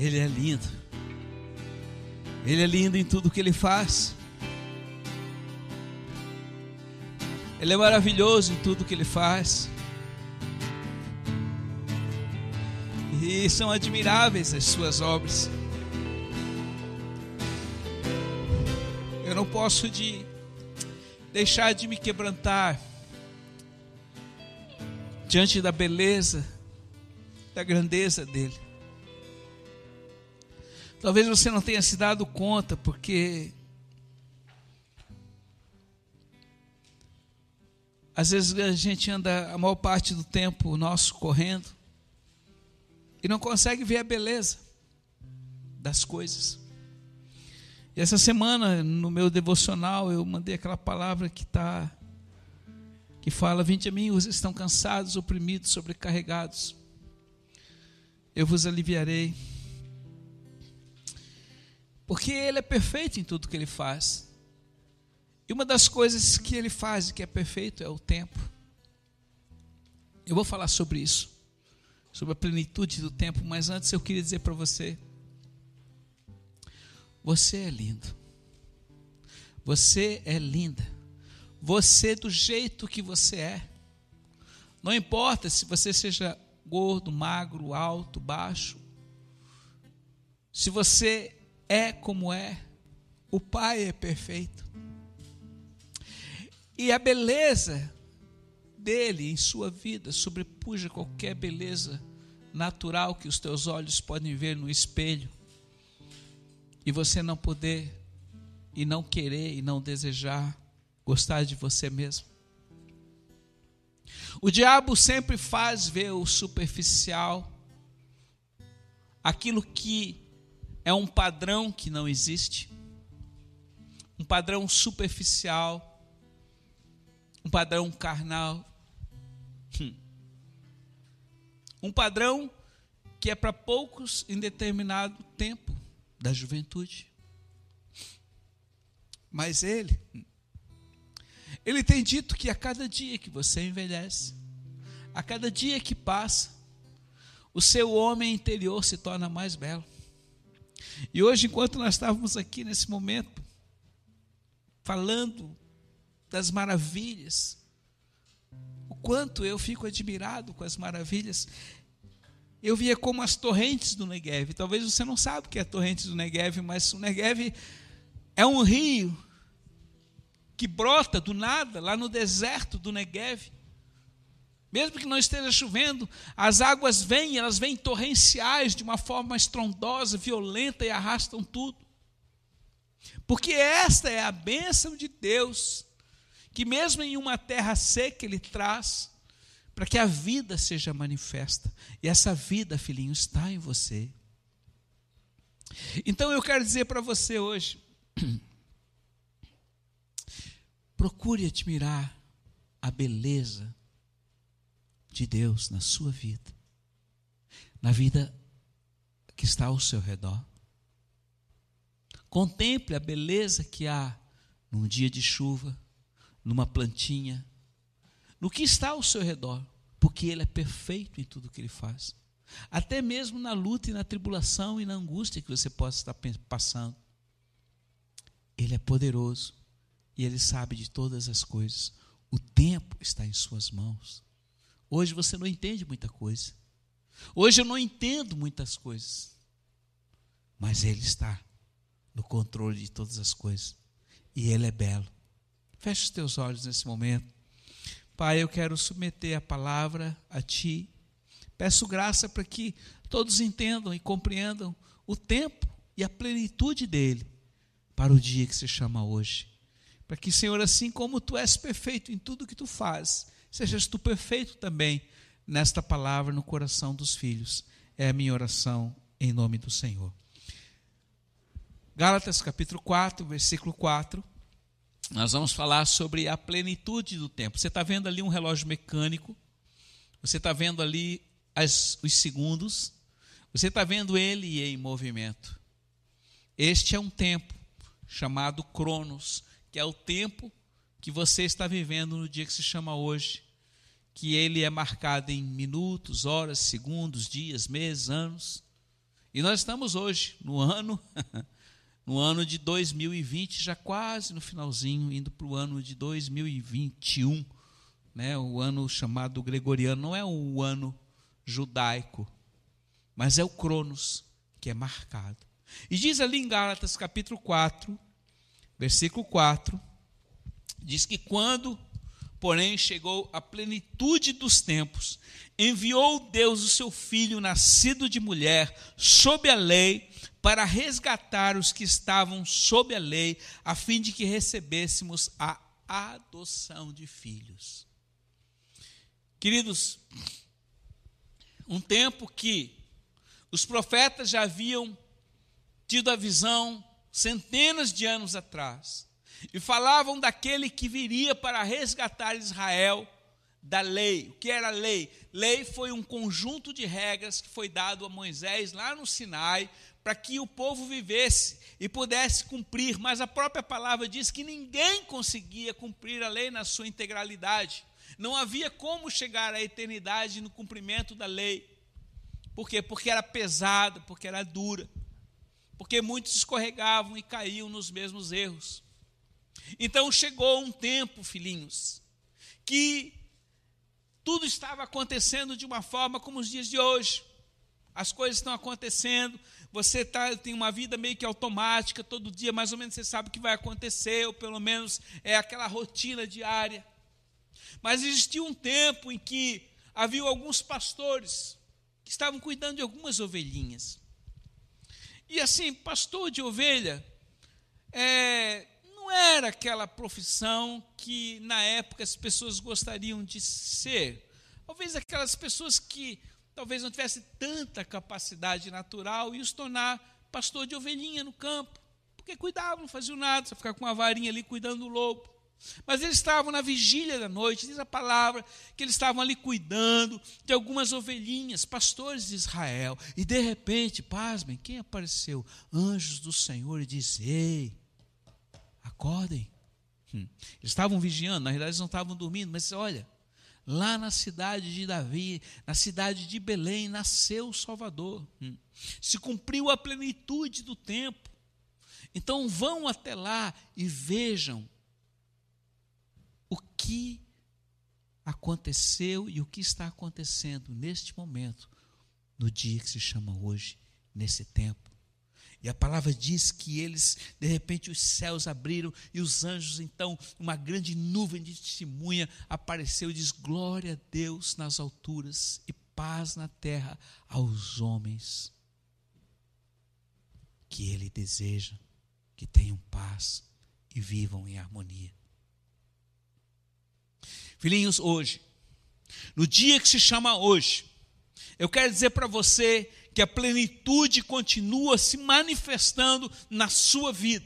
Ele é lindo. Ele é lindo em tudo que ele faz. Ele é maravilhoso em tudo que ele faz. E são admiráveis as suas obras. Eu não posso de deixar de me quebrantar diante da beleza, da grandeza dele. Talvez você não tenha se dado conta, porque às vezes a gente anda a maior parte do tempo nosso correndo e não consegue ver a beleza das coisas. E essa semana, no meu devocional, eu mandei aquela palavra que está que fala: Vinde a mim, os estão cansados, oprimidos, sobrecarregados. Eu vos aliviarei. Porque Ele é perfeito em tudo que Ele faz. E uma das coisas que Ele faz que é perfeito é o tempo. Eu vou falar sobre isso, sobre a plenitude do tempo, mas antes eu queria dizer para você: você é lindo. Você é linda. Você do jeito que você é. Não importa se você seja gordo, magro, alto, baixo. Se você é como é, o Pai é perfeito. E a beleza dele em sua vida sobrepuja qualquer beleza natural que os teus olhos podem ver no espelho. E você não poder e não querer e não desejar gostar de você mesmo. O diabo sempre faz ver o superficial, aquilo que é um padrão que não existe, um padrão superficial, um padrão carnal, hum. um padrão que é para poucos em determinado tempo da juventude. Mas ele, ele tem dito que a cada dia que você envelhece, a cada dia que passa, o seu homem interior se torna mais belo. E hoje, enquanto nós estávamos aqui nesse momento, falando das maravilhas, o quanto eu fico admirado com as maravilhas, eu via como as torrentes do Negev. Talvez você não saiba o que é torrentes do Negev, mas o Negev é um rio que brota do nada lá no deserto do Negev. Mesmo que não esteja chovendo, as águas vêm, elas vêm torrenciais de uma forma estrondosa, violenta e arrastam tudo. Porque esta é a bênção de Deus, que mesmo em uma terra seca Ele traz, para que a vida seja manifesta. E essa vida, filhinho, está em você. Então eu quero dizer para você hoje, Procure admirar a beleza de Deus na sua vida, na vida que está ao seu redor. Contemple a beleza que há num dia de chuva, numa plantinha, no que está ao seu redor, porque Ele é perfeito em tudo que Ele faz. Até mesmo na luta e na tribulação e na angústia que você possa estar passando. Ele é poderoso e Ele sabe de todas as coisas. O tempo está em Suas mãos. Hoje você não entende muita coisa. Hoje eu não entendo muitas coisas. Mas Ele está no controle de todas as coisas. E Ele é belo. Feche os teus olhos nesse momento. Pai, eu quero submeter a palavra a Ti. Peço graça para que todos entendam e compreendam o tempo e a plenitude dele para o dia que se chama hoje. Para que, Senhor, assim como tu és perfeito em tudo que tu fazes, sejas tu perfeito também nesta palavra no coração dos filhos. É a minha oração em nome do Senhor. Gálatas capítulo 4, versículo 4. Nós vamos falar sobre a plenitude do tempo. Você está vendo ali um relógio mecânico, você está vendo ali as, os segundos, você está vendo ele em movimento. Este é um tempo chamado Cronos, que é o tempo que você está vivendo no dia que se chama hoje, que ele é marcado em minutos, horas, segundos, dias, meses, anos. E nós estamos hoje, no ano, no ano de 2020, já quase no finalzinho, indo para o ano de 2021, né, o ano chamado gregoriano, não é o ano judaico, mas é o Cronos que é marcado. E diz ali em Gálatas capítulo 4, versículo 4, diz que quando, porém, chegou a plenitude dos tempos, enviou Deus o seu filho, nascido de mulher, sob a lei, para resgatar os que estavam sob a lei, a fim de que recebêssemos a adoção de filhos. Queridos, um tempo que os profetas já haviam tido a visão centenas de anos atrás e falavam daquele que viria para resgatar Israel da lei. O que era lei? Lei foi um conjunto de regras que foi dado a Moisés lá no Sinai para que o povo vivesse e pudesse cumprir, mas a própria palavra diz que ninguém conseguia cumprir a lei na sua integralidade. Não havia como chegar à eternidade no cumprimento da lei. Por quê? Porque era pesada, porque era dura. Porque muitos escorregavam e caíam nos mesmos erros. Então chegou um tempo, filhinhos, que tudo estava acontecendo de uma forma como os dias de hoje. As coisas estão acontecendo, você tá, tem uma vida meio que automática, todo dia mais ou menos você sabe o que vai acontecer, ou pelo menos é aquela rotina diária. Mas existia um tempo em que havia alguns pastores que estavam cuidando de algumas ovelhinhas. E assim, pastor de ovelha é, não era aquela profissão que na época as pessoas gostariam de ser. Talvez aquelas pessoas que talvez não tivessem tanta capacidade natural e os tornar pastor de ovelhinha no campo, porque cuidavam, não faziam nada, só ficar com uma varinha ali cuidando do lobo. Mas eles estavam na vigília da noite, diz a palavra, que eles estavam ali cuidando de algumas ovelhinhas, pastores de Israel. E de repente, pasmem, quem apareceu? Anjos do Senhor e diz: Ei, acordem. Hum. Eles estavam vigiando, na realidade eles não estavam dormindo, mas olha, lá na cidade de Davi, na cidade de Belém, nasceu o Salvador. Hum. Se cumpriu a plenitude do tempo. Então vão até lá e vejam o que aconteceu e o que está acontecendo neste momento, no dia que se chama hoje, nesse tempo. E a palavra diz que eles, de repente, os céus abriram e os anjos, então, uma grande nuvem de testemunha apareceu e diz: Glória a Deus nas alturas e paz na terra aos homens que Ele deseja que tenham paz e vivam em harmonia. Filhinhos, hoje, no dia que se chama hoje, eu quero dizer para você que a plenitude continua se manifestando na sua vida.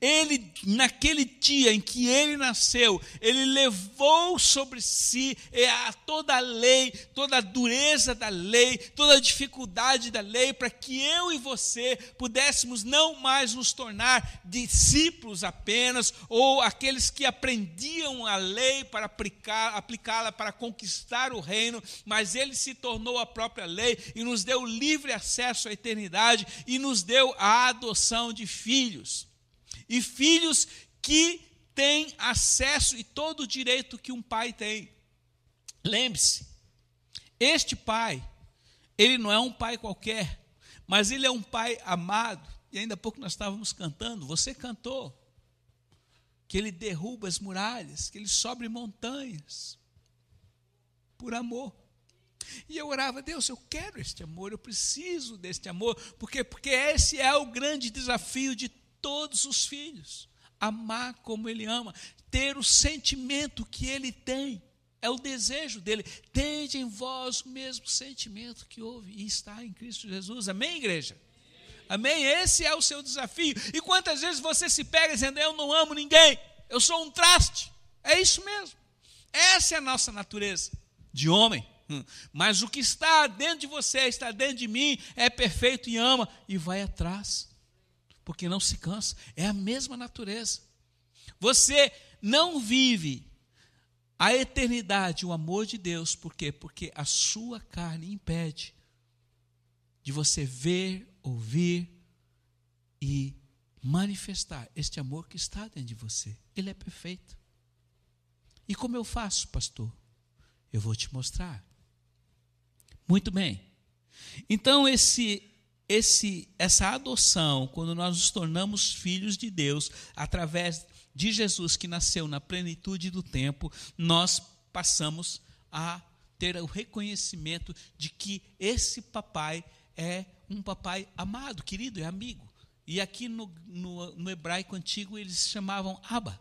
Ele, naquele dia em que ele nasceu, ele levou sobre si é, toda a lei, toda a dureza da lei, toda a dificuldade da lei, para que eu e você pudéssemos não mais nos tornar discípulos apenas, ou aqueles que aprendiam a lei para aplicá-la para conquistar o reino, mas ele se tornou a própria lei e nos deu livre acesso à eternidade e nos deu a adoção de filhos e filhos que têm acesso e todo o direito que um pai tem. Lembre-se, este pai, ele não é um pai qualquer, mas ele é um pai amado. E ainda há pouco nós estávamos cantando, você cantou, que ele derruba as muralhas, que ele sobe montanhas, por amor. E eu orava, Deus, eu quero este amor, eu preciso deste amor, porque porque esse é o grande desafio de todos os filhos. Amar como ele ama, ter o sentimento que ele tem. É o desejo dele. Tende em vós o mesmo sentimento que houve e está em Cristo Jesus. Amém, igreja? Amém? Esse é o seu desafio. E quantas vezes você se pega dizendo: Eu não amo ninguém, eu sou um traste. É isso mesmo. Essa é a nossa natureza de homem. Hum. Mas o que está dentro de você, está dentro de mim, é perfeito e ama e vai atrás porque não se cansa. É a mesma natureza. Você não vive a eternidade, o amor de Deus, por quê? Porque a sua carne impede de você ver, ouvir e manifestar este amor que está dentro de você. Ele é perfeito. E como eu faço, pastor? Eu vou te mostrar. Muito bem. Então esse esse essa adoção, quando nós nos tornamos filhos de Deus através de Jesus que nasceu na plenitude do tempo, nós passamos a ter o reconhecimento de que esse papai é um papai amado, querido, é amigo. E aqui no, no, no hebraico antigo eles chamavam Abba.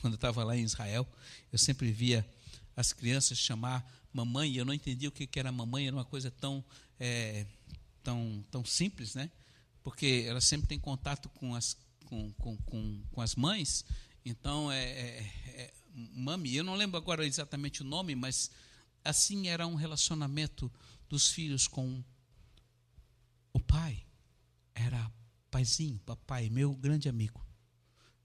Quando eu estava lá em Israel, eu sempre via as crianças chamar mamãe, e eu não entendia o que era mamãe, era uma coisa tão, é, tão, tão simples, né? Porque elas sempre têm contato com as, com, com, com, com as mães, então é, é, é mami, eu não lembro agora exatamente o nome, mas assim era um relacionamento dos filhos com o pai. Era paizinho, papai, meu grande amigo.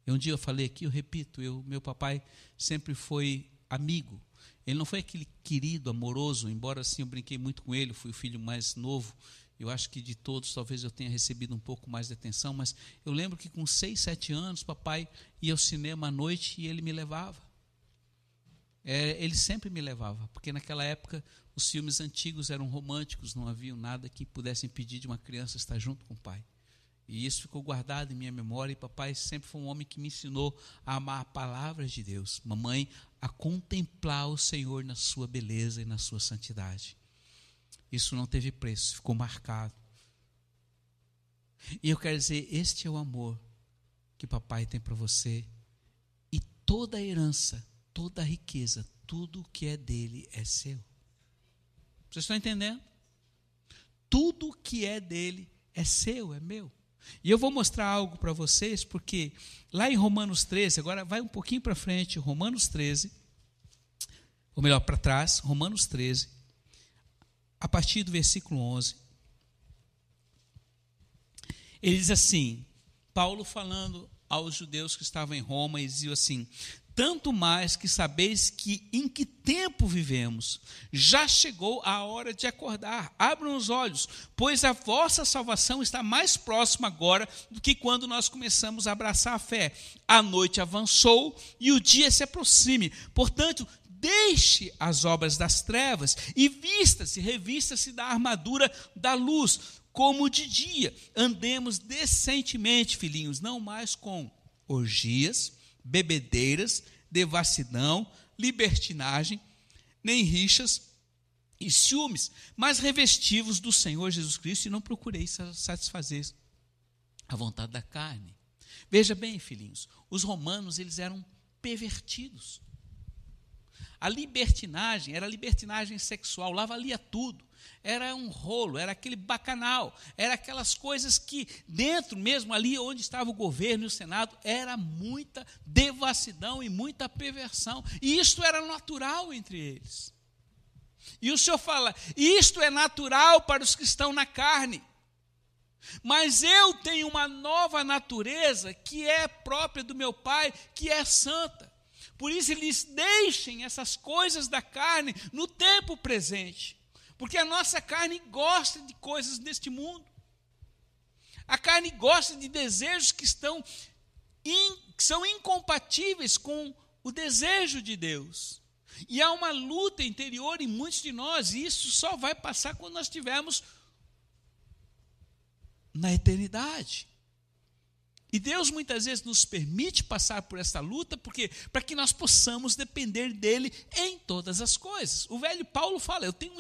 E um dia eu falei aqui, eu repito, eu, meu papai sempre foi amigo. Ele não foi aquele querido, amoroso, embora assim eu brinquei muito com ele, fui o filho mais novo. Eu acho que de todos talvez eu tenha recebido um pouco mais de atenção, mas eu lembro que com seis, sete anos, papai ia ao cinema à noite e ele me levava. É, ele sempre me levava, porque naquela época os filmes antigos eram românticos, não havia nada que pudesse impedir de uma criança estar junto com o pai. E isso ficou guardado em minha memória. E papai sempre foi um homem que me ensinou a amar a palavra de Deus. Mamãe, a contemplar o Senhor na sua beleza e na sua santidade. Isso não teve preço, ficou marcado. E eu quero dizer: este é o amor que papai tem para você. E toda a herança, toda a riqueza, tudo o que é dele é seu. Vocês estão entendendo? Tudo que é dele é seu, é meu. E eu vou mostrar algo para vocês, porque lá em Romanos 13, agora vai um pouquinho para frente, Romanos 13, ou melhor, para trás, Romanos 13, a partir do versículo 11. Ele diz assim: Paulo falando aos judeus que estavam em Roma, e dizia assim: tanto mais que sabeis que em que tempo vivemos. Já chegou a hora de acordar. Abram os olhos, pois a vossa salvação está mais próxima agora do que quando nós começamos a abraçar a fé. A noite avançou e o dia se aproxime. Portanto, deixe as obras das trevas e vista-se, revista-se da armadura da luz, como de dia. Andemos decentemente, filhinhos, não mais com orgias bebedeiras, devassidão, libertinagem, nem rixas e ciúmes, mas revestivos do Senhor Jesus Cristo e não procureis satisfazer a vontade da carne. Veja bem, filhinhos, os romanos eles eram pervertidos. A libertinagem era libertinagem sexual, lá valia tudo era um rolo, era aquele bacanal, era aquelas coisas que dentro mesmo ali onde estava o governo e o Senado, era muita devassidão e muita perversão. E isto era natural entre eles. E o Senhor fala: isto é natural para os que estão na carne. Mas eu tenho uma nova natureza que é própria do meu Pai, que é santa. Por isso, eles deixem essas coisas da carne no tempo presente. Porque a nossa carne gosta de coisas deste mundo. A carne gosta de desejos que estão in, que são incompatíveis com o desejo de Deus. E há uma luta interior em muitos de nós, e isso só vai passar quando nós estivermos na eternidade. E Deus muitas vezes nos permite passar por essa luta, porque para que nós possamos depender dele em todas as coisas. O velho Paulo fala: Eu tenho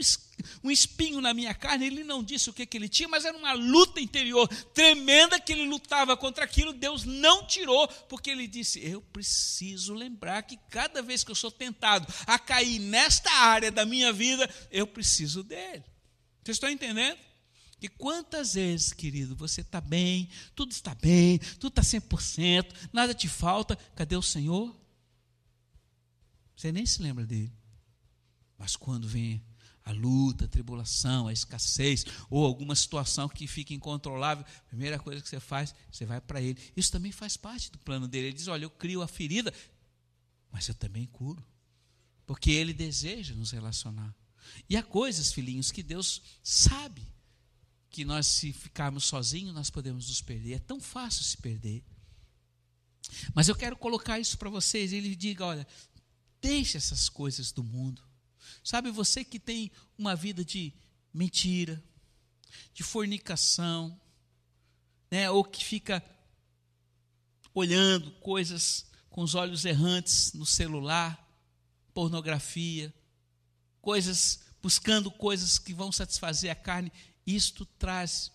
um espinho na minha carne. Ele não disse o que, que ele tinha, mas era uma luta interior tremenda que ele lutava contra aquilo. Deus não tirou, porque ele disse: Eu preciso lembrar que cada vez que eu sou tentado a cair nesta área da minha vida, eu preciso dele. Vocês estão entendendo? E quantas vezes, querido, você está bem, tudo está bem, tudo está 100%, nada te falta, cadê o Senhor? Você nem se lembra dele. Mas quando vem a luta, a tribulação, a escassez, ou alguma situação que fica incontrolável, a primeira coisa que você faz, você vai para ele. Isso também faz parte do plano dele. Ele diz: Olha, eu crio a ferida, mas eu também curo. Porque ele deseja nos relacionar. E há coisas, filhinhos, que Deus sabe que nós, se ficarmos sozinhos, nós podemos nos perder. É tão fácil se perder. Mas eu quero colocar isso para vocês. Ele diga: olha, deixe essas coisas do mundo. Sabe, você que tem uma vida de mentira, de fornicação, né, ou que fica olhando coisas com os olhos errantes no celular, pornografia, coisas buscando coisas que vão satisfazer a carne, isto traz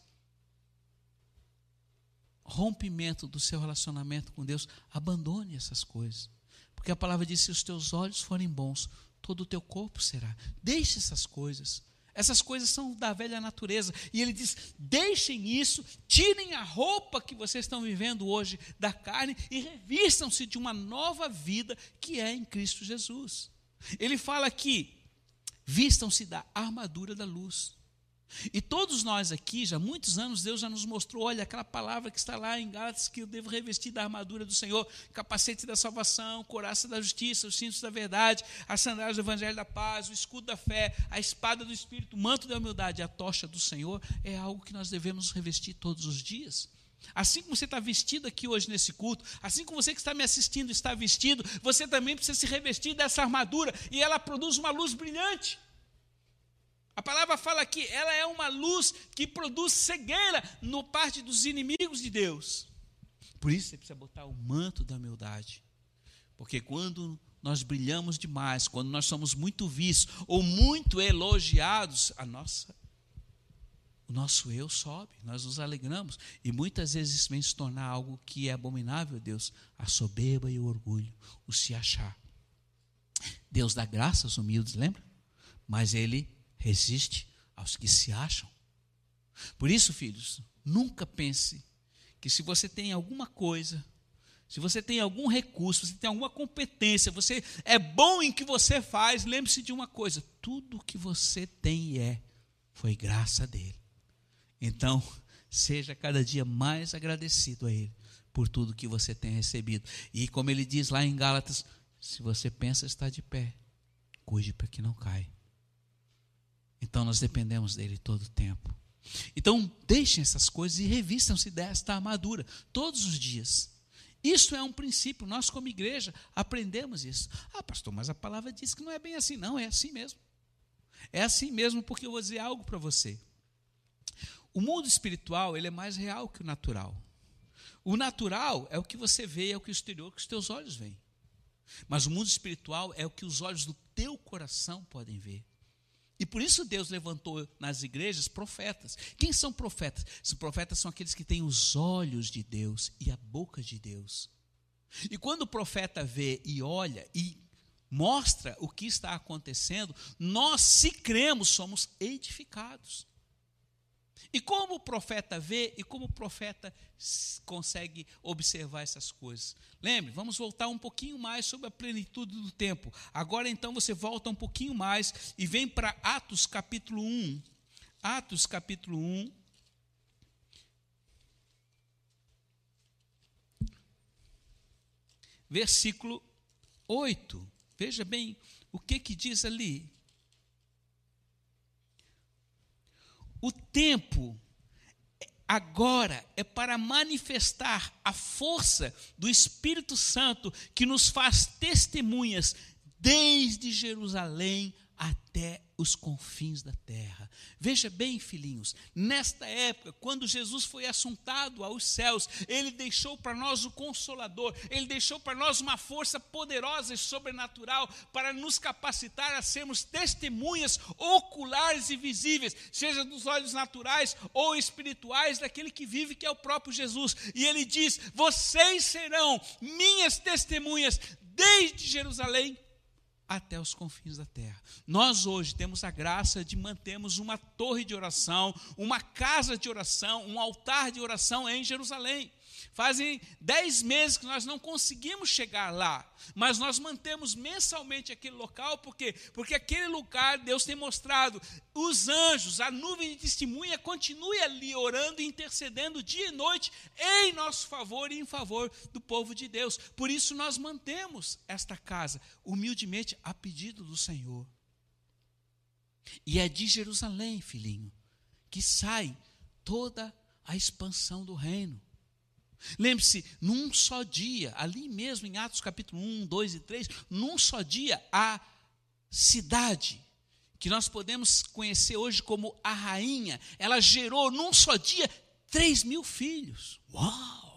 rompimento do seu relacionamento com Deus. Abandone essas coisas. Porque a palavra diz: se os teus olhos forem bons, todo o teu corpo será. Deixe essas coisas. Essas coisas são da velha natureza. E ele diz: deixem isso, tirem a roupa que vocês estão vivendo hoje da carne e revistam-se de uma nova vida que é em Cristo Jesus. Ele fala aqui: vistam-se da armadura da luz. E todos nós aqui, já há muitos anos, Deus já nos mostrou, olha, aquela palavra que está lá em Gálatas, que eu devo revestir da armadura do Senhor, capacete da salvação, coraça da justiça, os cintos da verdade, as sandálias do evangelho da paz, o escudo da fé, a espada do Espírito, o manto da humildade, a tocha do Senhor, é algo que nós devemos revestir todos os dias. Assim como você está vestido aqui hoje nesse culto, assim como você que está me assistindo está vestido, você também precisa se revestir dessa armadura, e ela produz uma luz brilhante. A palavra fala que ela é uma luz que produz cegueira no parte dos inimigos de Deus. Por isso você precisa botar o manto da humildade. Porque quando nós brilhamos demais, quando nós somos muito vistos ou muito elogiados, a nossa o nosso eu sobe, nós nos alegramos e muitas vezes isso vem se tornar algo que é abominável a Deus, a soberba e o orgulho, o se achar. Deus dá graça aos humildes, lembra? Mas ele resiste aos que se acham. Por isso, filhos, nunca pense que se você tem alguma coisa, se você tem algum recurso, se tem alguma competência, você é bom em que você faz, lembre-se de uma coisa: tudo que você tem e é foi graça dele. Então, seja cada dia mais agradecido a ele por tudo que você tem recebido. E como ele diz lá em Gálatas, se você pensa estar de pé, cuide para que não caia. Então nós dependemos dele todo o tempo. Então deixem essas coisas e revistam-se desta armadura todos os dias. Isso é um princípio, nós como igreja aprendemos isso. Ah, pastor, mas a palavra diz que não é bem assim. Não, é assim mesmo. É assim mesmo porque eu vou dizer algo para você. O mundo espiritual, ele é mais real que o natural. O natural é o que você vê, é o que o exterior, que os teus olhos veem. Mas o mundo espiritual é o que os olhos do teu coração podem ver. E por isso Deus levantou nas igrejas profetas. Quem são profetas? Os profetas são aqueles que têm os olhos de Deus e a boca de Deus. E quando o profeta vê e olha e mostra o que está acontecendo, nós, se cremos, somos edificados. E como o profeta vê e como o profeta consegue observar essas coisas? Lembre, vamos voltar um pouquinho mais sobre a plenitude do tempo. Agora então você volta um pouquinho mais e vem para Atos capítulo 1. Atos capítulo 1. Versículo 8. Veja bem o que que diz ali. O tempo agora é para manifestar a força do Espírito Santo que nos faz testemunhas desde Jerusalém até os confins da terra. Veja bem, filhinhos, nesta época, quando Jesus foi assuntado aos céus, ele deixou para nós o consolador, ele deixou para nós uma força poderosa e sobrenatural para nos capacitar a sermos testemunhas oculares e visíveis, seja dos olhos naturais ou espirituais daquele que vive, que é o próprio Jesus. E ele diz: "Vocês serão minhas testemunhas desde Jerusalém até os confins da terra. Nós hoje temos a graça de mantermos uma torre de oração, uma casa de oração, um altar de oração em Jerusalém. Fazem dez meses que nós não conseguimos chegar lá, mas nós mantemos mensalmente aquele local, por quê? Porque aquele lugar, Deus tem mostrado, os anjos, a nuvem de testemunha, continue ali orando e intercedendo dia e noite em nosso favor e em favor do povo de Deus. Por isso nós mantemos esta casa, humildemente, a pedido do Senhor. E é de Jerusalém, filhinho, que sai toda a expansão do reino. Lembre-se, num só dia, ali mesmo em Atos capítulo 1, 2 e 3, num só dia, a cidade, que nós podemos conhecer hoje como a rainha, ela gerou num só dia 3 mil filhos. Uau!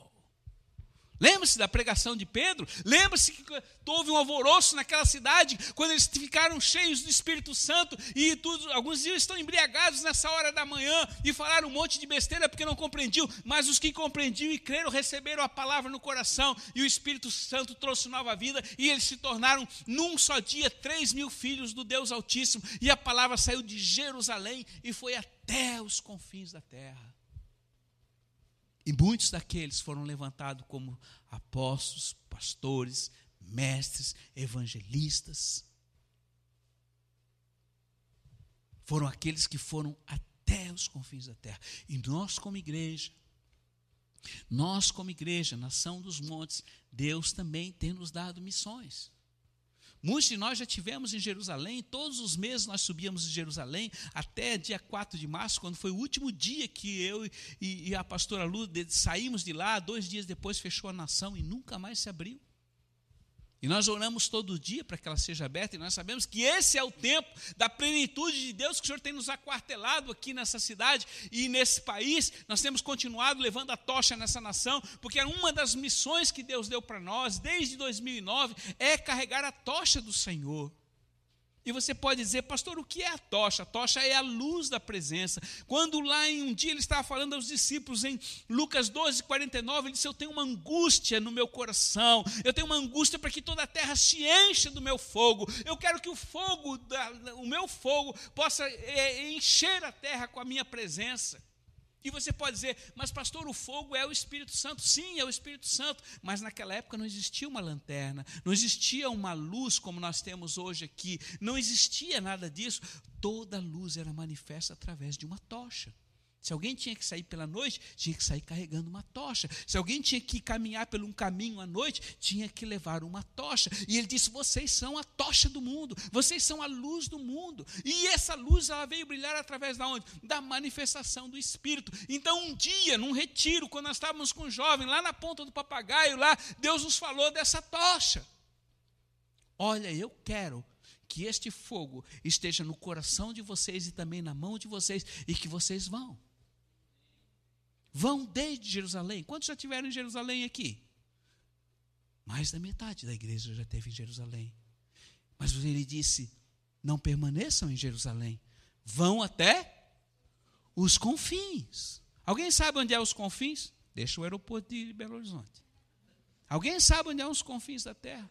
Lembra-se da pregação de Pedro? Lembra-se que houve um alvoroço naquela cidade quando eles ficaram cheios do Espírito Santo e tudo, alguns dias estão embriagados nessa hora da manhã e falaram um monte de besteira porque não compreendiam, mas os que compreendiam e creram receberam a palavra no coração e o Espírito Santo trouxe nova vida e eles se tornaram num só dia três mil filhos do Deus Altíssimo e a palavra saiu de Jerusalém e foi até os confins da terra. E muitos daqueles foram levantados como apóstolos, pastores, mestres, evangelistas. Foram aqueles que foram até os confins da terra. E nós, como igreja, nós, como igreja, nação dos montes, Deus também tem nos dado missões. Muitos de nós já tivemos em Jerusalém, todos os meses nós subíamos em Jerusalém, até dia 4 de março, quando foi o último dia que eu e, a pastora Lu saímos de lá, dois dias depois fechou a nação e nunca mais se abriu. E nós oramos todo dia para que ela seja aberta, e nós sabemos que esse é o tempo da plenitude de Deus que o Senhor tem nos aquartelado aqui nessa cidade e nesse país. Nós temos continuado levando a tocha nessa nação, porque uma das missões que Deus deu para nós desde 2009 é carregar a tocha do Senhor. E você pode dizer, pastor, o que é a tocha? A tocha é a luz da presença. Quando lá em um dia ele estava falando aos discípulos em Lucas 12, 49, ele disse: Eu tenho uma angústia no meu coração, eu tenho uma angústia para que toda a terra se encha do meu fogo. Eu quero que o fogo, o meu fogo, possa é, encher a terra com a minha presença. E você pode dizer, mas pastor, o fogo é o Espírito Santo. Sim, é o Espírito Santo. Mas naquela época não existia uma lanterna, não existia uma luz como nós temos hoje aqui, não existia nada disso. Toda luz era manifesta através de uma tocha. Se alguém tinha que sair pela noite, tinha que sair carregando uma tocha. Se alguém tinha que caminhar por um caminho à noite, tinha que levar uma tocha. E ele disse: Vocês são a tocha do mundo, vocês são a luz do mundo. E essa luz ela veio brilhar através da onde? Da manifestação do Espírito. Então, um dia, num retiro, quando nós estávamos com um jovem, lá na ponta do papagaio, lá, Deus nos falou dessa tocha. Olha, eu quero que este fogo esteja no coração de vocês e também na mão de vocês, e que vocês vão. Vão desde Jerusalém. Quantos já tiveram em Jerusalém aqui? Mais da metade da igreja já teve em Jerusalém. Mas ele disse: não permaneçam em Jerusalém, vão até os confins. Alguém sabe onde é os confins? Deixa o aeroporto de Belo Horizonte. Alguém sabe onde é os confins da terra?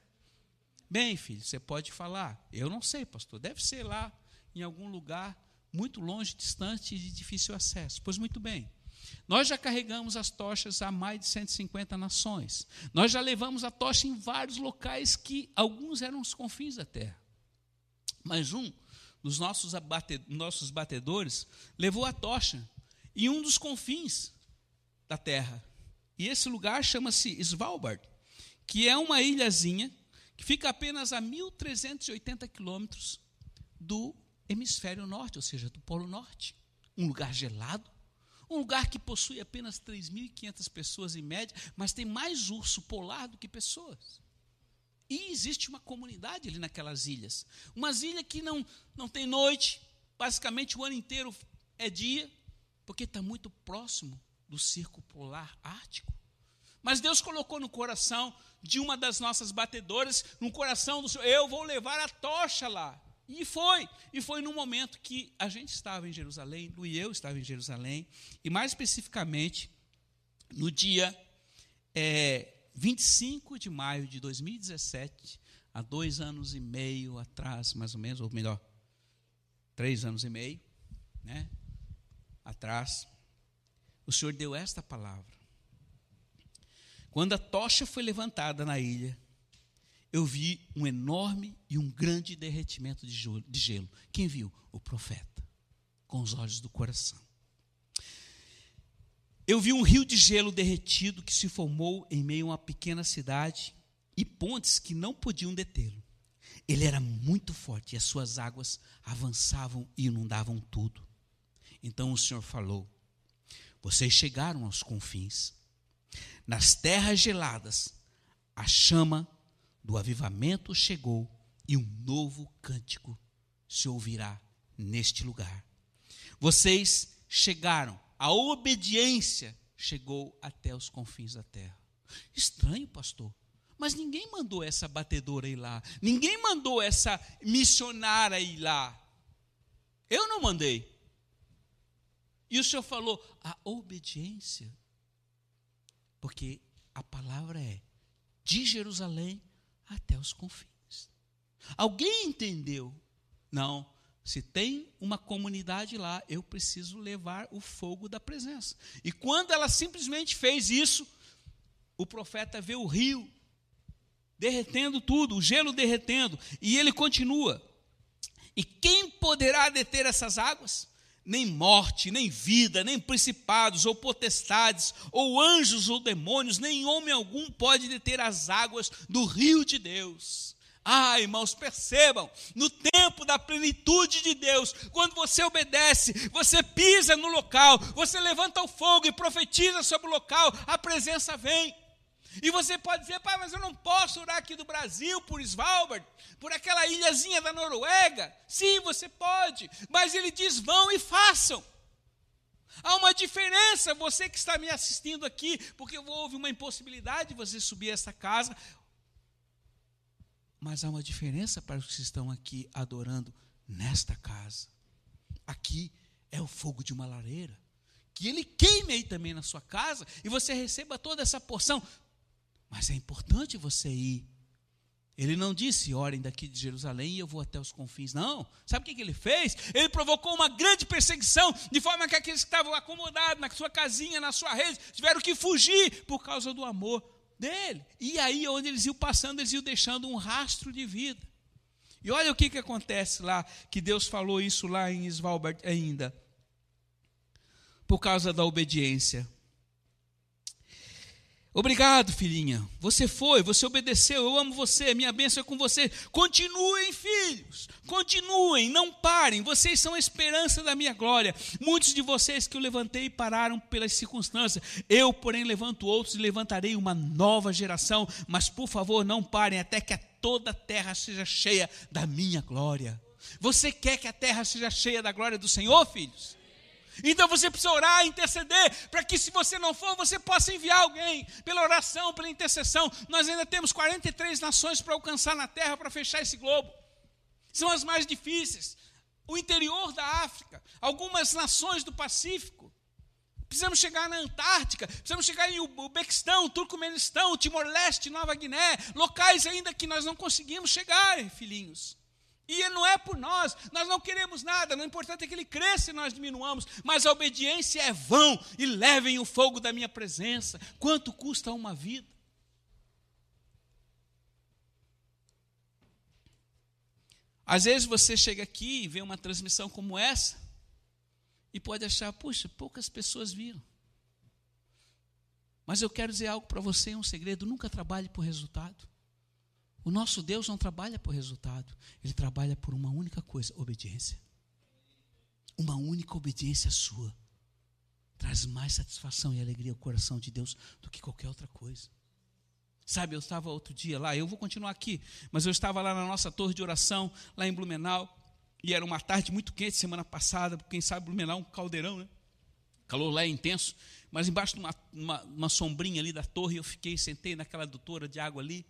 Bem, filho, você pode falar. Eu não sei, pastor. Deve ser lá em algum lugar muito longe, distante e de difícil acesso. Pois muito bem. Nós já carregamos as tochas a mais de 150 nações. Nós já levamos a tocha em vários locais que alguns eram os confins da terra. Mas um dos nossos, abate, nossos batedores levou a tocha em um dos confins da terra. E esse lugar chama-se Svalbard, que é uma ilhazinha que fica apenas a 1.380 quilômetros do hemisfério norte, ou seja, do Polo Norte. Um lugar gelado, um lugar que possui apenas 3.500 pessoas em média, mas tem mais urso polar do que pessoas. E existe uma comunidade ali naquelas ilhas. Umas ilhas que não, não tem noite, basicamente o ano inteiro é dia, porque está muito próximo do circo polar ártico. Mas Deus colocou no coração de uma das nossas batedoras, no coração do Senhor, eu vou levar a tocha lá. E foi, e foi no momento que a gente estava em Jerusalém, Lu e eu estava em Jerusalém, e mais especificamente no dia é, 25 de maio de 2017, há dois anos e meio atrás, mais ou menos, ou melhor, três anos e meio, né, atrás, o Senhor deu esta palavra. Quando a tocha foi levantada na ilha, eu vi um enorme e um grande derretimento de gelo. Quem viu? O profeta, com os olhos do coração. Eu vi um rio de gelo derretido que se formou em meio a uma pequena cidade e pontes que não podiam detê-lo. ele era muito forte e as suas águas avançavam e inundavam tudo. Então o Senhor falou: Vocês chegaram aos confins. Nas terras geladas, a chama do avivamento chegou e um novo cântico se ouvirá neste lugar. Vocês chegaram, a obediência chegou até os confins da terra. Estranho, pastor. Mas ninguém mandou essa batedora ir lá. Ninguém mandou essa missionária ir lá. Eu não mandei. E o Senhor falou: a obediência. Porque a palavra é de Jerusalém até os confins. Alguém entendeu? Não. Se tem uma comunidade lá, eu preciso levar o fogo da presença. E quando ela simplesmente fez isso, o profeta vê o rio derretendo tudo, o gelo derretendo, e ele continua. E quem poderá deter essas águas? Nem morte, nem vida, nem principados ou potestades, ou anjos ou demônios, nem homem algum pode deter as águas do rio de Deus. Ah, irmãos, percebam, no tempo da plenitude de Deus, quando você obedece, você pisa no local, você levanta o fogo e profetiza sobre o local, a presença vem. E você pode dizer, pai, mas eu não posso orar aqui do Brasil, por Svalbard, por aquela ilhazinha da Noruega. Sim, você pode, mas ele diz: vão e façam. Há uma diferença, você que está me assistindo aqui, porque houve uma impossibilidade de você subir essa casa. Mas há uma diferença para os que estão aqui adorando nesta casa. Aqui é o fogo de uma lareira. Que ele queime aí também na sua casa e você receba toda essa porção. Mas é importante você ir. Ele não disse, orem daqui de Jerusalém e eu vou até os confins. Não. Sabe o que, ele fez? Ele provocou uma grande perseguição, de forma que aqueles que estavam acomodados na sua casinha, na sua rede, tiveram que fugir por causa do amor dele. E aí, onde eles iam passando, eles iam deixando um rastro de vida. E olha o que, que acontece lá, que Deus falou isso lá em Svalbard ainda. Por causa da obediência. Obrigado, filhinha. Você foi, você obedeceu. Eu amo você, minha bênção é com você. Continuem, filhos. Continuem, não parem. Vocês são a esperança da minha glória. Muitos de vocês que eu levantei pararam pelas circunstâncias. Eu, porém, levanto outros e levantarei uma nova geração. Mas, por favor, não parem até que toda a terra seja cheia da minha glória. Você quer que a terra seja cheia da glória do Senhor, filhos? Então você precisa orar, interceder, para que se você não for, você possa enviar alguém pela oração, pela intercessão. Nós ainda temos 43 nações para alcançar na terra para fechar esse globo. São as mais difíceis. O interior da África, algumas nações do Pacífico. Precisamos chegar na Antártica, precisamos chegar em Ubequistão, Turcomenistão, Timor-Leste, Nova Guiné, locais ainda que nós não conseguimos chegar, filhinhos. E não é por nós, nós não queremos nada, o importante é que ele cresça e nós diminuamos, mas a obediência é vão e levem o fogo da minha presença. Quanto custa uma vida? Às vezes você chega aqui e vê uma transmissão como essa e pode achar, puxa, poucas pessoas viram. Mas eu quero dizer algo para você, um segredo: nunca trabalhe por resultado. O nosso Deus não trabalha por resultado, ele trabalha por uma única coisa: obediência. Uma única obediência sua traz mais satisfação e alegria ao coração de Deus do que qualquer outra coisa. Sabe, eu estava outro dia lá, eu vou continuar aqui, mas eu estava lá na nossa torre de oração, lá em Blumenau, e era uma tarde muito quente semana passada, quem sabe Blumenau é um caldeirão, né? O calor lá é intenso, mas embaixo de uma, uma, uma sombrinha ali da torre, eu fiquei, sentei naquela doutora de água ali,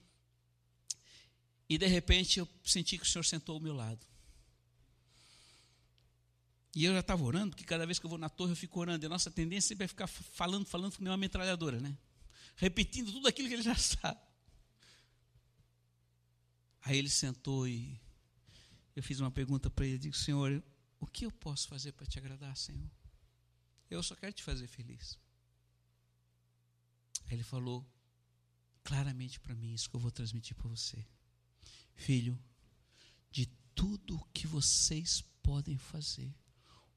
e de repente eu senti que o Senhor sentou ao meu lado. E eu já estava orando, porque cada vez que eu vou na torre eu fico orando. E a nossa tendência sempre é ficar falando, falando como uma metralhadora, né? Repetindo tudo aquilo que ele já sabe. Aí ele sentou e eu fiz uma pergunta para ele. Digo, Senhor, o que eu posso fazer para te agradar, Senhor? Eu só quero te fazer feliz. Aí ele falou claramente para mim isso que eu vou transmitir para você. Filho, de tudo o que vocês podem fazer,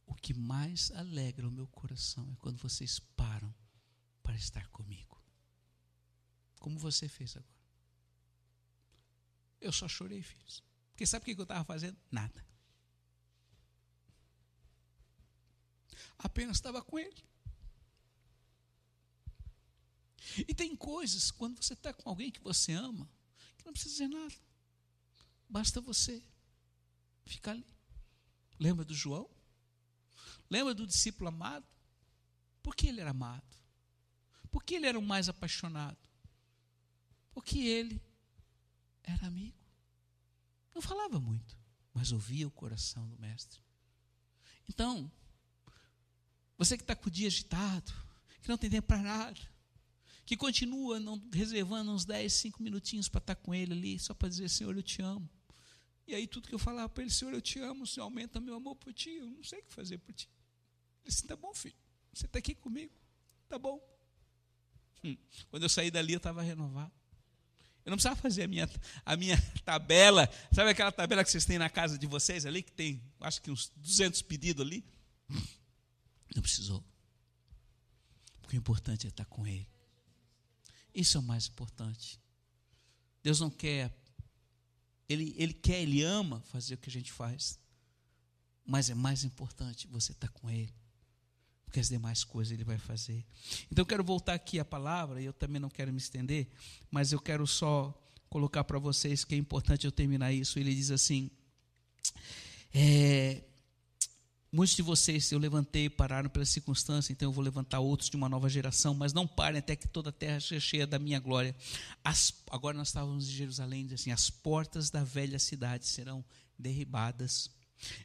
o que mais alegra o meu coração é quando vocês param para estar comigo. Como você fez agora. Eu só chorei, filhos. Porque sabe o que eu estava fazendo? Nada. Apenas estava com ele. E tem coisas, quando você está com alguém que você ama, que não precisa dizer nada. Basta você ficar ali. Lembra do João? Lembra do discípulo amado? Por que ele era amado? Por que ele era o mais apaixonado? Porque ele era amigo. Não falava muito, mas ouvia o coração do Mestre. Então, você que está com o dia agitado, que não tem tempo para nada, que continua não reservando uns 10, 5 minutinhos para estar tá com ele ali, só para dizer, Senhor, eu te amo. E aí tudo que eu falava para ele, Senhor, eu te amo, Senhor, aumenta meu amor por ti, eu não sei o que fazer por ti. Ele disse, tá bom, filho, você está aqui comigo, tá bom. Hum. Quando eu saí dali, eu estava renovado. Eu não precisava fazer a minha, a minha tabela, sabe aquela tabela que vocês têm na casa de vocês ali, que tem, acho que uns 200 pedidos ali? Não precisou. Porque o importante é estar com Ele. Isso é o mais importante. Deus não quer, Ele, Ele quer, Ele ama fazer o que a gente faz. Mas é mais importante você estar com Ele porque as demais coisas ele vai fazer. Então eu quero voltar aqui à palavra, e eu também não quero me estender, mas eu quero só colocar para vocês que é importante eu terminar isso. Ele diz assim: é, Muitos de vocês eu levantei pararam pela circunstância, então eu vou levantar outros de uma nova geração, mas não parem até que toda a terra seja cheia da minha glória. As, agora nós estávamos em Jerusalém, diz assim: as portas da velha cidade serão derribadas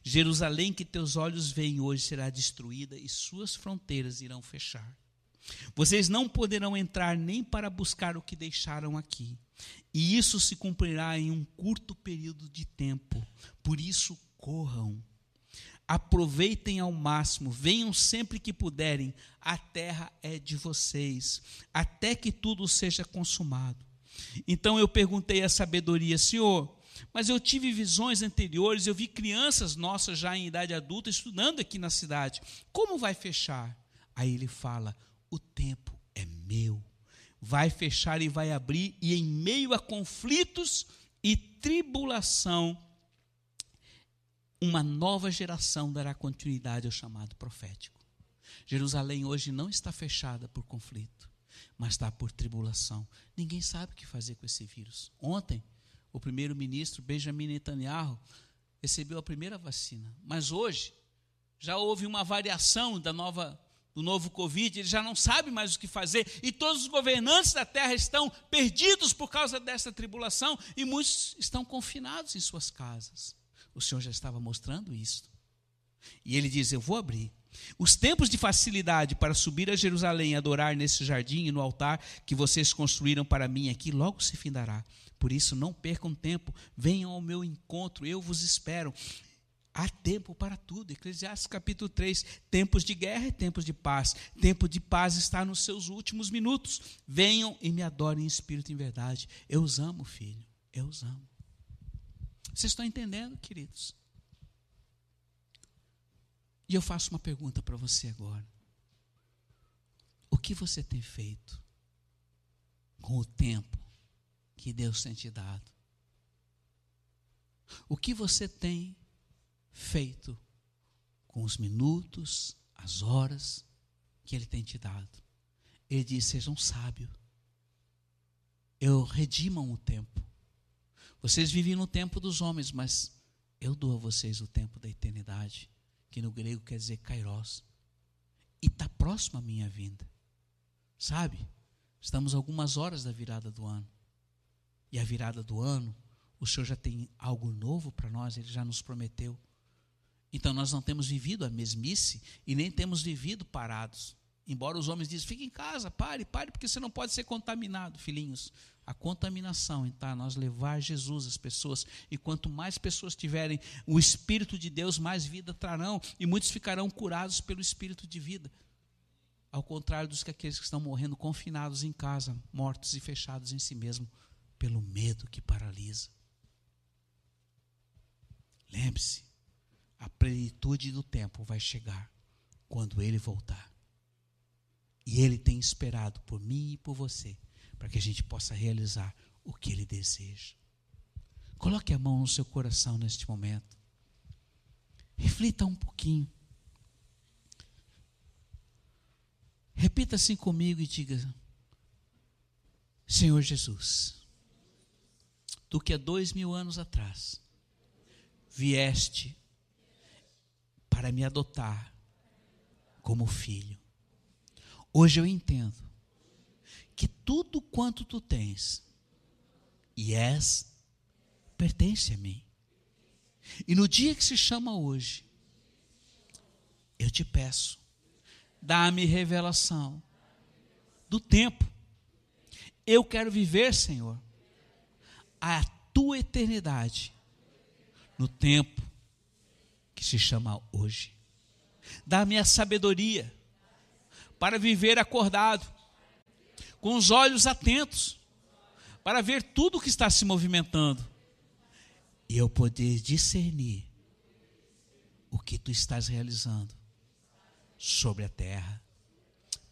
Jerusalém que teus olhos veem hoje será destruída e suas fronteiras irão fechar. Vocês não poderão entrar nem para buscar o que deixaram aqui. E isso se cumprirá em um curto período de tempo. Por isso, corram. Aproveitem ao máximo, venham sempre que puderem. A terra é de vocês, até que tudo seja consumado. Então eu perguntei à sabedoria, Senhor, mas eu tive visões anteriores, eu vi crianças nossas já em idade adulta estudando aqui na cidade. Como vai fechar? Aí ele fala: o tempo é meu. Vai fechar e vai abrir, e em meio a conflitos e tribulação, uma nova geração dará continuidade ao chamado profético. Jerusalém hoje não está fechada por conflito, mas está por tribulação. Ninguém sabe o que fazer com esse vírus. Ontem, o primeiro-ministro Benjamin Netanyahu recebeu a primeira vacina. Mas hoje já houve uma variação da nova do novo Covid, ele já não sabe mais o que fazer, e todos os governantes da terra estão perdidos por causa dessa tribulação, e muitos estão confinados em suas casas. O Senhor já estava mostrando isso. E ele diz: Eu vou abrir. Os tempos de facilidade para subir a Jerusalém e adorar nesse jardim e no altar que vocês construíram para mim aqui logo se findará. Por isso, não percam tempo, venham ao meu encontro, eu vos espero. Há tempo para tudo. Eclesiastes capítulo 3: tempos de guerra e tempos de paz. Tempo de paz está nos seus últimos minutos. Venham e me adorem em espírito e em verdade. Eu os amo, filho. Eu os amo. Vocês estão entendendo, queridos? E eu faço uma pergunta para você agora. O que você tem feito com o tempo que Deus tem te dado? O que você tem feito com os minutos, as horas que Ele tem te dado? Ele diz: sejam sábios. Eu redimam o tempo. Vocês vivem no tempo dos homens, mas eu dou a vocês o tempo da eternidade, que no grego quer dizer kairos. E está próximo a minha vinda. Sabe? Estamos algumas horas da virada do ano e a virada do ano, o Senhor já tem algo novo para nós, Ele já nos prometeu. Então nós não temos vivido a mesmice e nem temos vivido parados. Embora os homens dizem, fique em casa, pare, pare, porque você não pode ser contaminado, filhinhos. A contaminação está nós levar Jesus às pessoas. E quanto mais pessoas tiverem o Espírito de Deus, mais vida trarão. E muitos ficarão curados pelo Espírito de vida. Ao contrário dos que aqueles que estão morrendo confinados em casa, mortos e fechados em si mesmo pelo medo que paralisa. Lembre-se, a plenitude do tempo vai chegar quando ele voltar. E ele tem esperado por mim e por você, para que a gente possa realizar o que ele deseja. Coloque a mão no seu coração neste momento. Reflita um pouquinho. Repita assim comigo e diga: Senhor Jesus, tu que há dois mil anos atrás vieste para me adotar como filho. Hoje eu entendo que tudo quanto tu tens e és pertence a mim. E no dia que se chama hoje, eu te peço, dá-me revelação do tempo. Eu quero viver, Senhor, a tua eternidade no tempo que se chama hoje. Dá-me a sabedoria para viver acordado, com os olhos atentos, para ver tudo o que está se movimentando e eu poder discernir o que tu estás realizando sobre a terra.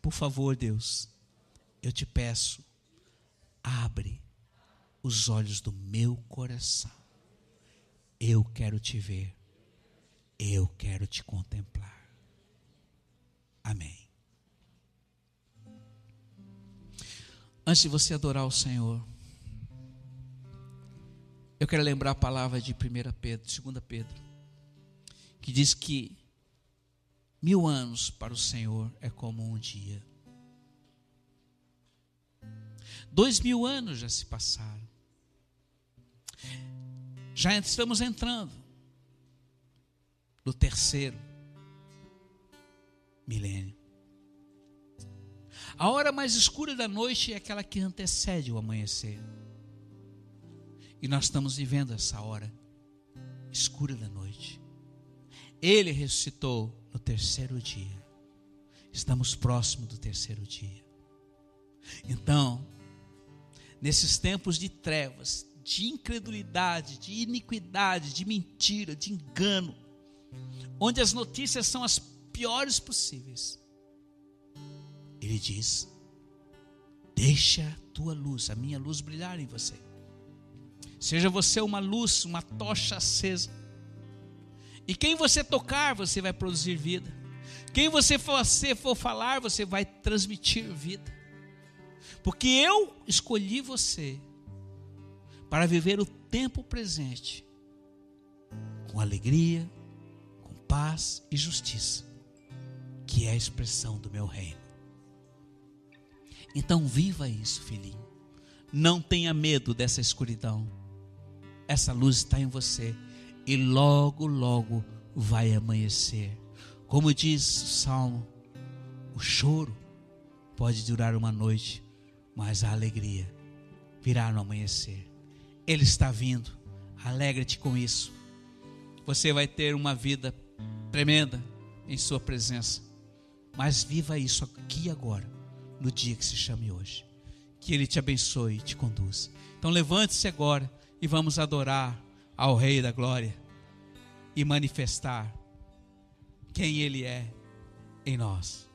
Por favor, Deus, eu te peço, abre os olhos do meu coração. Eu quero te ver. Eu quero te contemplar. Antes de você adorar o Senhor, eu quero lembrar a palavra de 1 Pedro, 2 Pedro, que diz que mil anos para o Senhor é como um dia. Dois mil anos já se passaram. Já estamos entrando no terceiro milênio. A hora mais escura da noite é aquela que antecede o amanhecer. E nós estamos vivendo essa hora escura da noite. Ele ressuscitou no terceiro dia. Estamos próximo do terceiro dia. Então, nesses tempos de trevas, de incredulidade, de iniquidade, de mentira, de engano, onde as notícias são as piores possíveis, ele diz: Deixa a tua luz, a minha luz brilhar em você. Seja você uma luz, uma tocha acesa. E quem você tocar, você vai produzir vida. Quem você for, você for falar, você vai transmitir vida. Porque eu escolhi você para viver o tempo presente com alegria, com paz e justiça, que é a expressão do meu reino. Então viva isso, filhinho. Não tenha medo dessa escuridão essa luz está em você e logo, logo vai amanhecer. Como diz o salmo, o choro pode durar uma noite, mas a alegria virá no amanhecer. Ele está vindo, alegre-te com isso. Você vai ter uma vida tremenda em Sua presença, mas viva isso aqui agora, no dia que se chame hoje. Que Ele te abençoe e te conduza. Então levante-se agora e vamos adorar ao Rei da Glória e manifestar quem Ele é em nós.